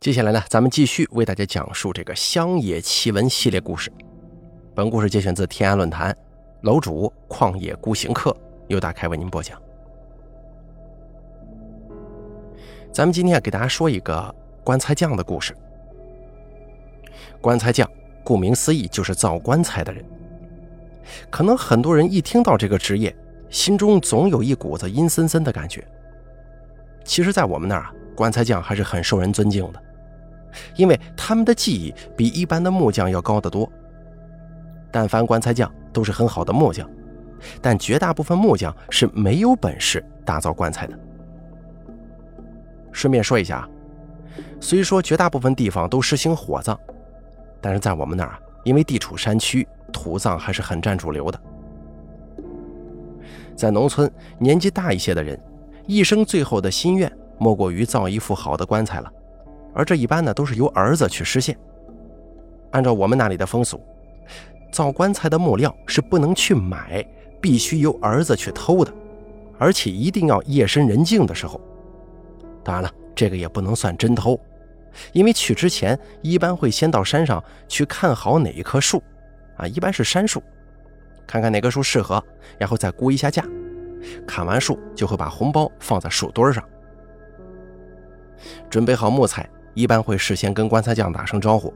接下来呢，咱们继续为大家讲述这个乡野奇闻系列故事。本故事节选自天涯论坛，楼主旷野孤行客由大开为您播讲。咱们今天给大家说一个棺材匠的故事。棺材匠，顾名思义就是造棺材的人。可能很多人一听到这个职业，心中总有一股子阴森森的感觉。其实，在我们那儿啊，棺材匠还是很受人尊敬的。因为他们的技艺比一般的木匠要高得多。但凡棺材匠都是很好的木匠，但绝大部分木匠是没有本事打造棺材的。顺便说一下啊，虽说绝大部分地方都实行火葬，但是在我们那儿，因为地处山区，土葬还是很占主流的。在农村，年纪大一些的人，一生最后的心愿莫过于造一副好的棺材了。而这一般呢，都是由儿子去实现。按照我们那里的风俗，造棺材的木料是不能去买，必须由儿子去偷的，而且一定要夜深人静的时候。当然了，这个也不能算真偷，因为去之前一般会先到山上去看好哪一棵树，啊，一般是杉树，看看哪棵树适合，然后再估一下价。砍完树就会把红包放在树墩上，准备好木材。一般会事先跟棺材匠打声招呼，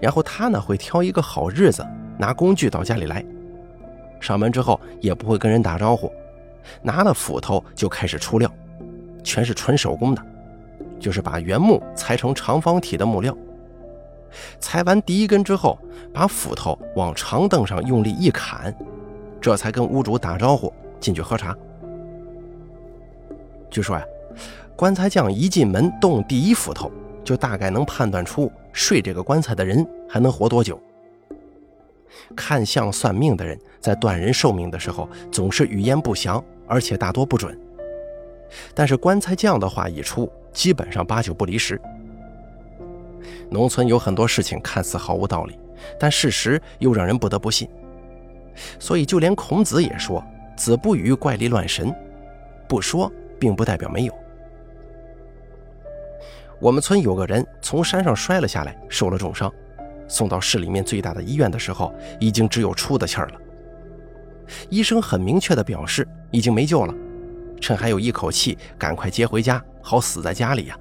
然后他呢会挑一个好日子，拿工具到家里来。上门之后也不会跟人打招呼，拿了斧头就开始出料，全是纯手工的，就是把原木裁成长方体的木料。裁完第一根之后，把斧头往长凳上用力一砍，这才跟屋主打招呼进去喝茶。据说呀，棺材匠一进门动第一斧头。就大概能判断出睡这个棺材的人还能活多久。看相算命的人在断人寿命的时候总是语焉不详，而且大多不准。但是棺材匠的话一出，基本上八九不离十。农村有很多事情看似毫无道理，但事实又让人不得不信。所以就连孔子也说：“子不语怪力乱神。”不说，并不代表没有。我们村有个人从山上摔了下来，受了重伤，送到市里面最大的医院的时候，已经只有出的气儿了。医生很明确地表示，已经没救了，趁还有一口气，赶快接回家，好死在家里呀。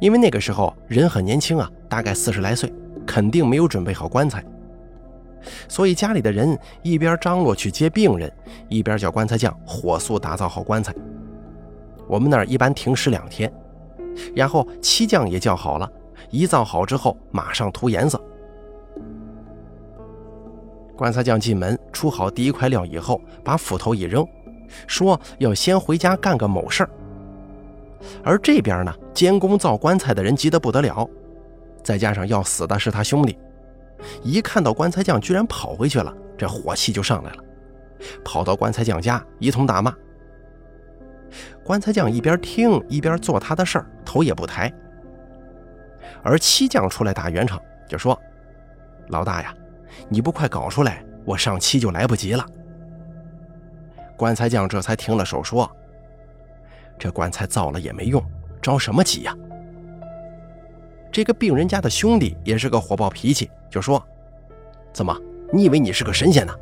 因为那个时候人很年轻啊，大概四十来岁，肯定没有准备好棺材，所以家里的人一边张罗去接病人，一边叫棺材匠火速打造好棺材。我们那儿一般停尸两天。然后漆匠也叫好了，一造好之后马上涂颜色。棺材匠进门出好第一块料以后，把斧头一扔，说要先回家干个某事儿。而这边呢，监工造棺材的人急得不得了，再加上要死的是他兄弟，一看到棺材匠居然跑回去了，这火气就上来了，跑到棺材匠家一通大骂。棺材匠一边听一边做他的事儿，头也不抬。而漆匠出来打圆场，就说：“老大呀，你不快搞出来，我上漆就来不及了。”棺材匠这才停了手，说：“这棺材造了也没用，着什么急呀？”这个病人家的兄弟也是个火爆脾气，就说：“怎么，你以为你是个神仙呢？”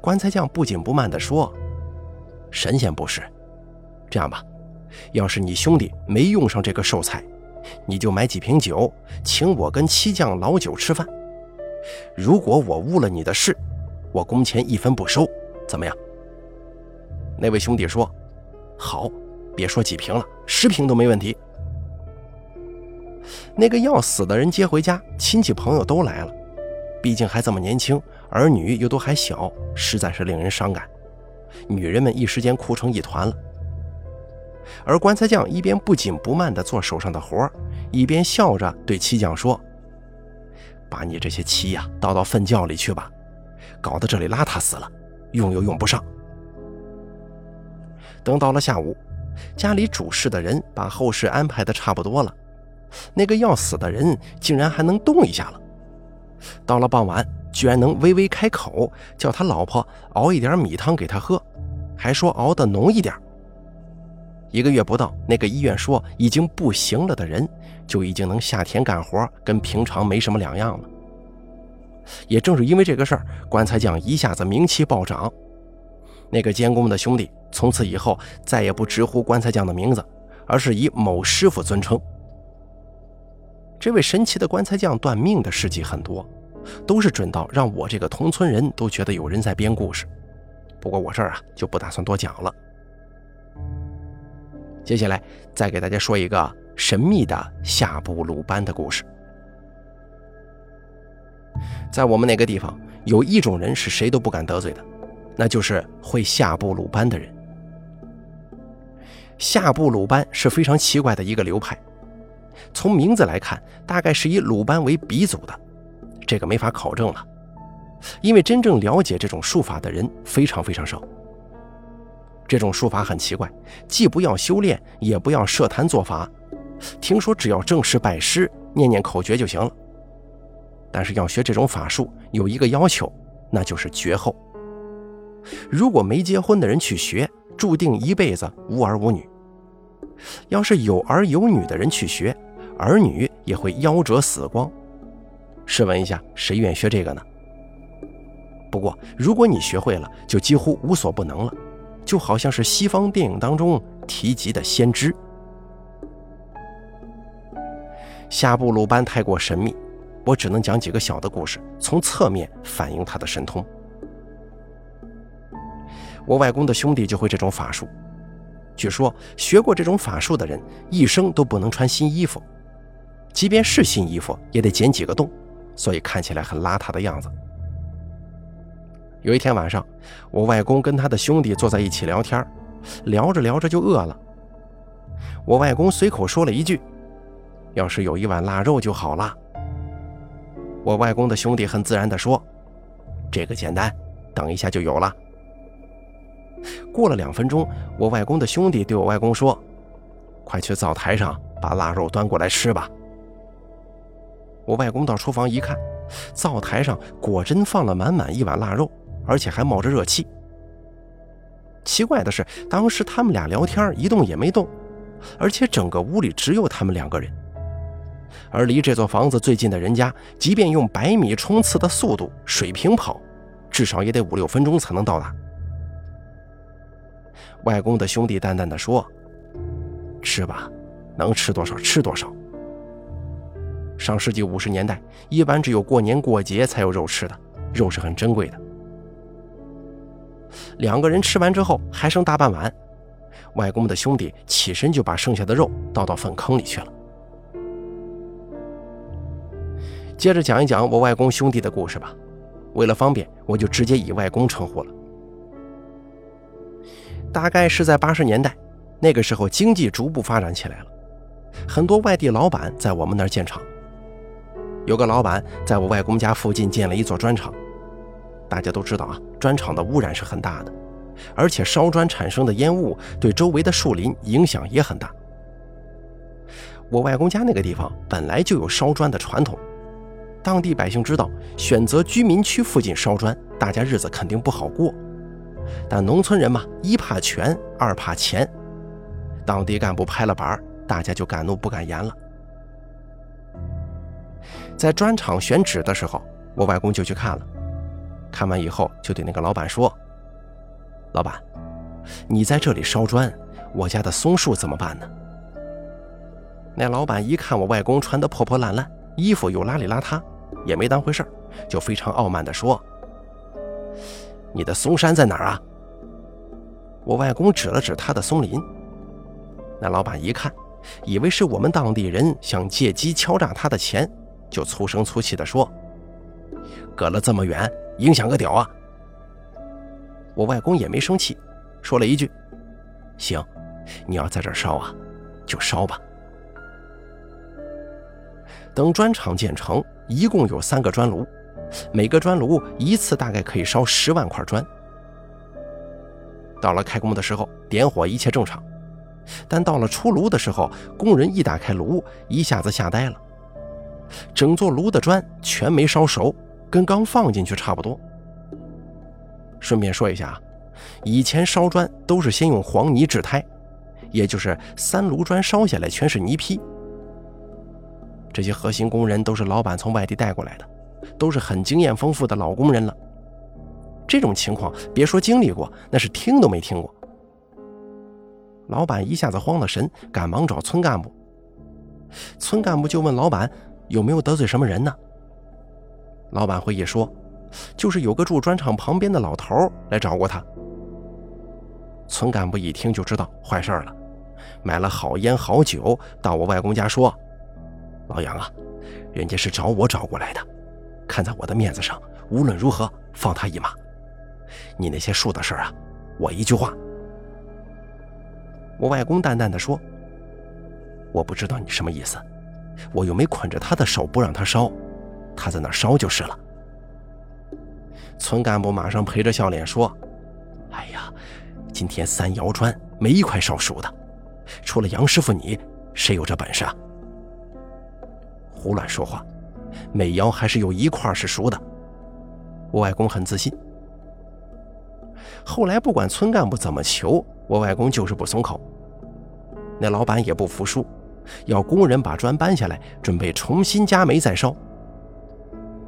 棺材匠不紧不慢地说。神仙不是，这样吧，要是你兄弟没用上这个寿材，你就买几瓶酒，请我跟七将老酒吃饭。如果我误了你的事，我工钱一分不收，怎么样？那位兄弟说：“好，别说几瓶了，十瓶都没问题。”那个要死的人接回家，亲戚朋友都来了，毕竟还这么年轻，儿女又都还小，实在是令人伤感。女人们一时间哭成一团了，而棺材匠一边不紧不慢地做手上的活一边笑着对漆匠说：“把你这些漆呀倒到粪窖里去吧，搞得这里邋遢死了，用又用不上。”等到了下午，家里主事的人把后事安排的差不多了，那个要死的人竟然还能动一下了。到了傍晚。居然能微微开口，叫他老婆熬一点米汤给他喝，还说熬得浓一点。一个月不到，那个医院说已经不行了的人，就已经能下田干活，跟平常没什么两样了。也正是因为这个事儿，棺材匠一下子名气暴涨。那个监工的兄弟从此以后再也不直呼棺材匠的名字，而是以某师傅尊称。这位神奇的棺材匠断命的事迹很多，都是准到让我这个同村人都觉得有人在编故事。不过我这儿啊就不打算多讲了。接下来再给大家说一个神秘的下部鲁班的故事。在我们那个地方，有一种人是谁都不敢得罪的，那就是会下部鲁班的人。下部鲁班是非常奇怪的一个流派，从名字来看，大概是以鲁班为鼻祖的，这个没法考证了，因为真正了解这种术法的人非常非常少。这种术法很奇怪，既不要修炼，也不要设坛做法，听说只要正式拜师，念念口诀就行了。但是要学这种法术有一个要求，那就是绝后。如果没结婚的人去学，注定一辈子无儿无女；要是有儿有女的人去学，儿女也会夭折死光。试问一下，谁愿学这个呢？不过，如果你学会了，就几乎无所不能了，就好像是西方电影当中提及的先知。夏布鲁班太过神秘。我只能讲几个小的故事，从侧面反映他的神通。我外公的兄弟就会这种法术，据说学过这种法术的人一生都不能穿新衣服，即便是新衣服也得剪几个洞，所以看起来很邋遢的样子。有一天晚上，我外公跟他的兄弟坐在一起聊天，聊着聊着就饿了。我外公随口说了一句：“要是有一碗腊肉就好了。”我外公的兄弟很自然地说：“这个简单，等一下就有了。”过了两分钟，我外公的兄弟对我外公说：“快去灶台上把腊肉端过来吃吧。”我外公到厨房一看，灶台上果真放了满满一碗腊肉，而且还冒着热气。奇怪的是，当时他们俩聊天一动也没动，而且整个屋里只有他们两个人。而离这座房子最近的人家，即便用百米冲刺的速度水平跑，至少也得五六分钟才能到达。外公的兄弟淡淡的说：“吃吧，能吃多少吃多少。”上世纪五十年代，一般只有过年过节才有肉吃的，肉是很珍贵的。两个人吃完之后还剩大半碗，外公的兄弟起身就把剩下的肉倒到粪坑里去了。接着讲一讲我外公兄弟的故事吧。为了方便，我就直接以外公称呼了。大概是在八十年代，那个时候经济逐步发展起来了，很多外地老板在我们那儿建厂。有个老板在我外公家附近建了一座砖厂。大家都知道啊，砖厂的污染是很大的，而且烧砖产生的烟雾对周围的树林影响也很大。我外公家那个地方本来就有烧砖的传统。当地百姓知道，选择居民区附近烧砖，大家日子肯定不好过。但农村人嘛，一怕权，二怕钱。当地干部拍了板，大家就敢怒不敢言了。在砖厂选址的时候，我外公就去看了。看完以后，就对那个老板说：“老板，你在这里烧砖，我家的松树怎么办呢？”那老板一看我外公穿得破破烂烂，衣服又邋里邋遢。也没当回事就非常傲慢地说：“你的松山在哪儿啊？”我外公指了指他的松林。那老板一看，以为是我们当地人想借机敲诈他的钱，就粗声粗气地说：“隔了这么远，影响个屌啊！”我外公也没生气，说了一句：“行，你要在这烧啊，就烧吧。”等砖厂建成。一共有三个砖炉，每个砖炉一次大概可以烧十万块砖。到了开工的时候，点火一切正常，但到了出炉的时候，工人一打开炉，一下子吓呆了，整座炉的砖全没烧熟，跟刚放进去差不多。顺便说一下啊，以前烧砖都是先用黄泥制胎，也就是三炉砖烧下来全是泥坯。这些核心工人都是老板从外地带过来的，都是很经验丰富的老工人了。这种情况别说经历过，那是听都没听过。老板一下子慌了神，赶忙找村干部。村干部就问老板有没有得罪什么人呢？老板回忆说，就是有个住砖厂旁边的老头来找过他。村干部一听就知道坏事了，买了好烟好酒到我外公家说：“老杨啊，人家是找我找过来的，看在我的面子上，无论如何放他一马。你那些树的事啊，我一句话。”我外公淡淡的说：“我不知道你什么意思，我又没捆着他的手不让他烧，他在那烧就是了。”村干部马上陪着笑脸说：“哎呀，今天三窑砖没一块烧熟的，除了杨师傅你，谁有这本事啊？”胡乱说话，每窑还是有一块是熟的。我外公很自信。后来不管村干部怎么求。我外公就是不松口，那老板也不服输，要工人把砖搬下来，准备重新加煤再烧。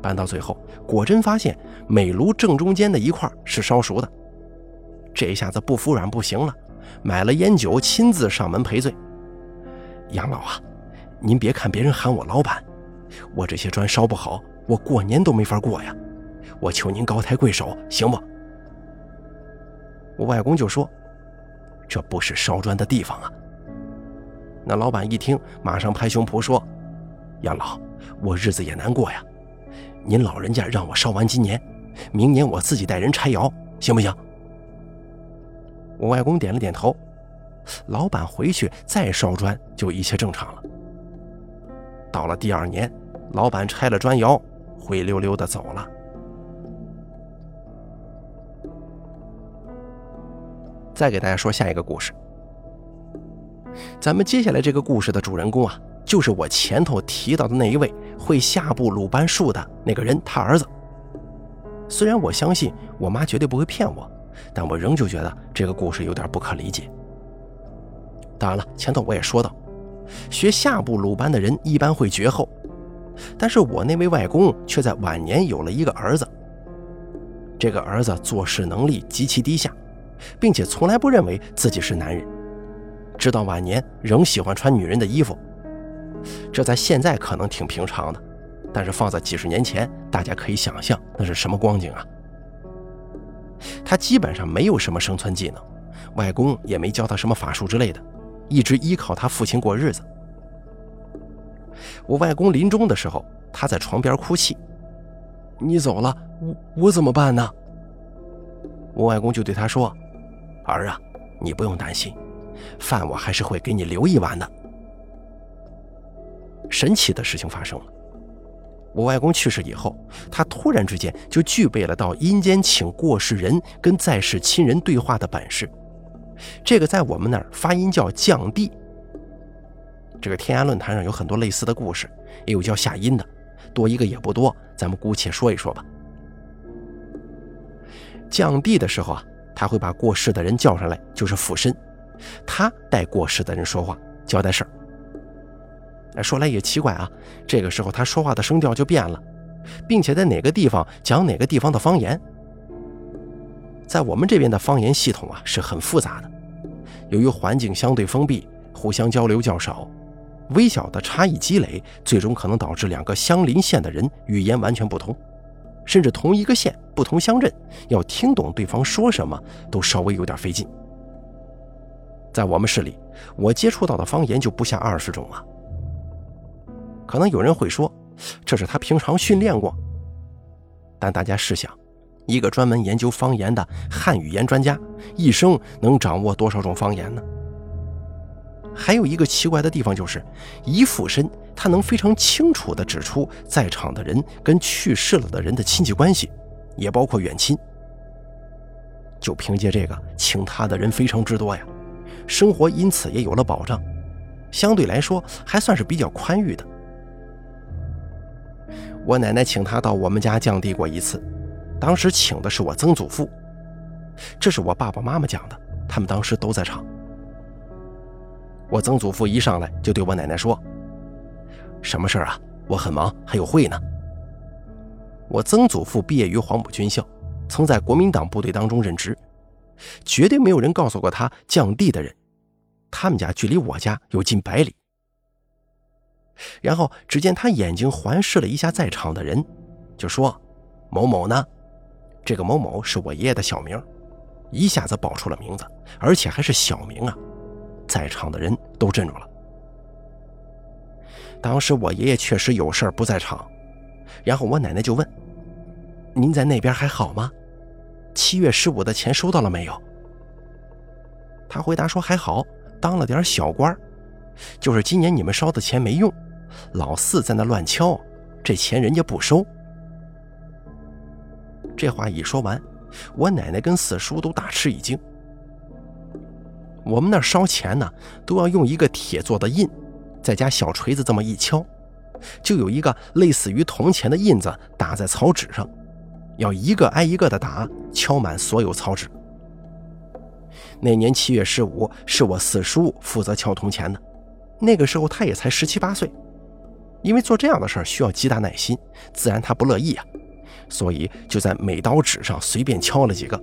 搬到最后，果真发现煤炉正中间的一块是烧熟的，这下子不服软不行了，买了烟酒，亲自上门赔罪。杨老啊，您别看别人喊我老板，我这些砖烧不好，我过年都没法过呀，我求您高抬贵手，行不？我外公就说。这不是烧砖的地方啊！那老板一听，马上拍胸脯说：“杨老，我日子也难过呀，您老人家让我烧完今年，明年我自己带人拆窑，行不行？”我外公点了点头。老板回去再烧砖，就一切正常了。到了第二年，老板拆了砖窑，灰溜溜的走了。再给大家说下一个故事。咱们接下来这个故事的主人公啊，就是我前头提到的那一位会下部鲁班术的那个人，他儿子。虽然我相信我妈绝对不会骗我，但我仍旧觉得这个故事有点不可理解。当然了，前头我也说到，学下部鲁班的人一般会绝后，但是我那位外公却在晚年有了一个儿子。这个儿子做事能力极其低下。并且从来不认为自己是男人，直到晚年仍喜欢穿女人的衣服。这在现在可能挺平常的，但是放在几十年前，大家可以想象那是什么光景啊！他基本上没有什么生存技能，外公也没教他什么法术之类的，一直依靠他父亲过日子。我外公临终的时候，他在床边哭泣：“你走了，我我怎么办呢？”我外公就对他说。儿啊，你不用担心，饭我还是会给你留一碗的。神奇的事情发生了，我外公去世以后，他突然之间就具备了到阴间请过世人跟在世亲人对话的本事。这个在我们那儿发音叫降地。这个天涯论坛上有很多类似的故事，也有叫下阴的，多一个也不多，咱们姑且说一说吧。降地的时候啊。他会把过世的人叫上来，就是附身，他带过世的人说话，交代事儿。哎，说来也奇怪啊，这个时候他说话的声调就变了，并且在哪个地方讲哪个地方的方言。在我们这边的方言系统啊是很复杂的，由于环境相对封闭，互相交流较少，微小的差异积累，最终可能导致两个相邻县的人语言完全不同。甚至同一个县、不同乡镇，要听懂对方说什么都稍微有点费劲。在我们市里，我接触到的方言就不下二十种啊。可能有人会说，这是他平常训练过。但大家试想，一个专门研究方言的汉语言专家，一生能掌握多少种方言呢？还有一个奇怪的地方就是，一附身。他能非常清楚地指出在场的人跟去世了的人的亲戚关系，也包括远亲。就凭借这个，请他的人非常之多呀，生活因此也有了保障，相对来说还算是比较宽裕的。我奶奶请他到我们家降地过一次，当时请的是我曾祖父，这是我爸爸妈妈讲的，他们当时都在场。我曾祖父一上来就对我奶奶说：“什么事啊？我很忙，还有会呢。”我曾祖父毕业于黄埔军校，曾在国民党部队当中任职，绝对没有人告诉过他降地的人。他们家距离我家有近百里。然后只见他眼睛环视了一下在场的人，就说：“某某呢？”这个某某是我爷爷的小名，一下子报出了名字，而且还是小名啊！在场的人都镇住了。当时我爷爷确实有事不在场，然后我奶奶就问：“您在那边还好吗？七月十五的钱收到了没有？”他回答说：“还好，当了点小官，就是今年你们烧的钱没用，老四在那乱敲，这钱人家不收。”这话一说完，我奶奶跟四叔都大吃一惊。我们那烧钱呢，都要用一个铁做的印，再加小锤子这么一敲，就有一个类似于铜钱的印子打在草纸上，要一个挨一个的打，敲满所有草纸。那年七月十五，是我四叔负责敲铜钱的，那个时候他也才十七八岁，因为做这样的事儿需要极大耐心，自然他不乐意啊。所以就在每刀纸上随便敲了几个。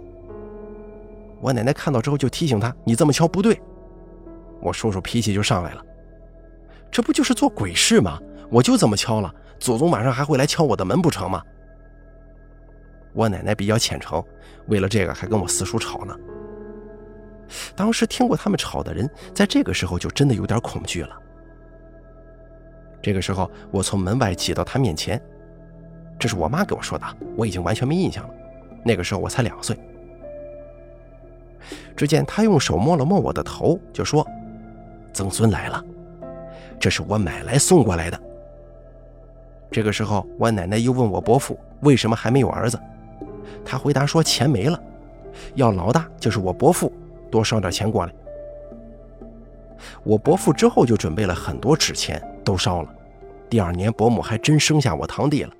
我奶奶看到之后就提醒他：“你这么敲不对。”我叔叔脾气就上来了：“这不就是做鬼事吗？我就这么敲了，祖宗晚上还会来敲我的门不成吗？”我奶奶比较虔诚，为了这个还跟我四叔吵呢。当时听过他们吵的人，在这个时候就真的有点恐惧了。这个时候，我从门外挤到他面前。这是我妈给我说的，我已经完全没印象了。那个时候我才两岁。只见他用手摸了摸我的头，就说：“曾孙来了，这是我买来送过来的。”这个时候，我奶奶又问我伯父为什么还没有儿子，他回答说：“钱没了，要老大就是我伯父多烧点钱过来。”我伯父之后就准备了很多纸钱，都烧了。第二年，伯母还真生下我堂弟了。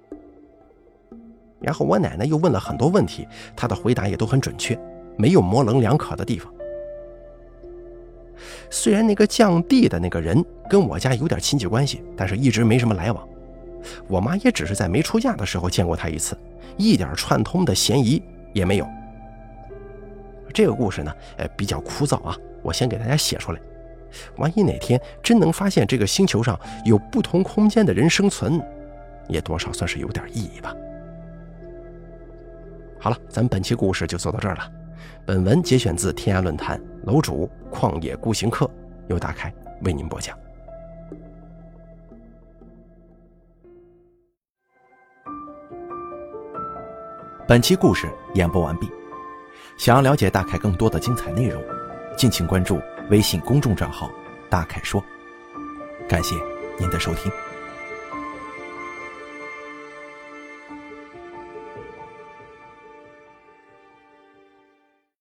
然后我奶奶又问了很多问题，她的回答也都很准确，没有模棱两可的地方。虽然那个降地的那个人跟我家有点亲戚关系，但是一直没什么来往。我妈也只是在没出嫁的时候见过他一次，一点串通的嫌疑也没有。这个故事呢，呃，比较枯燥啊，我先给大家写出来。万一哪天真能发现这个星球上有不同空间的人生存，也多少算是有点意义吧。好了，咱们本期故事就做到这儿了。本文节选自天涯论坛楼主旷野孤行客，由大开为您播讲。本期故事演播完毕。想要了解大凯更多的精彩内容，敬请关注微信公众账号“大凯说”。感谢您的收听。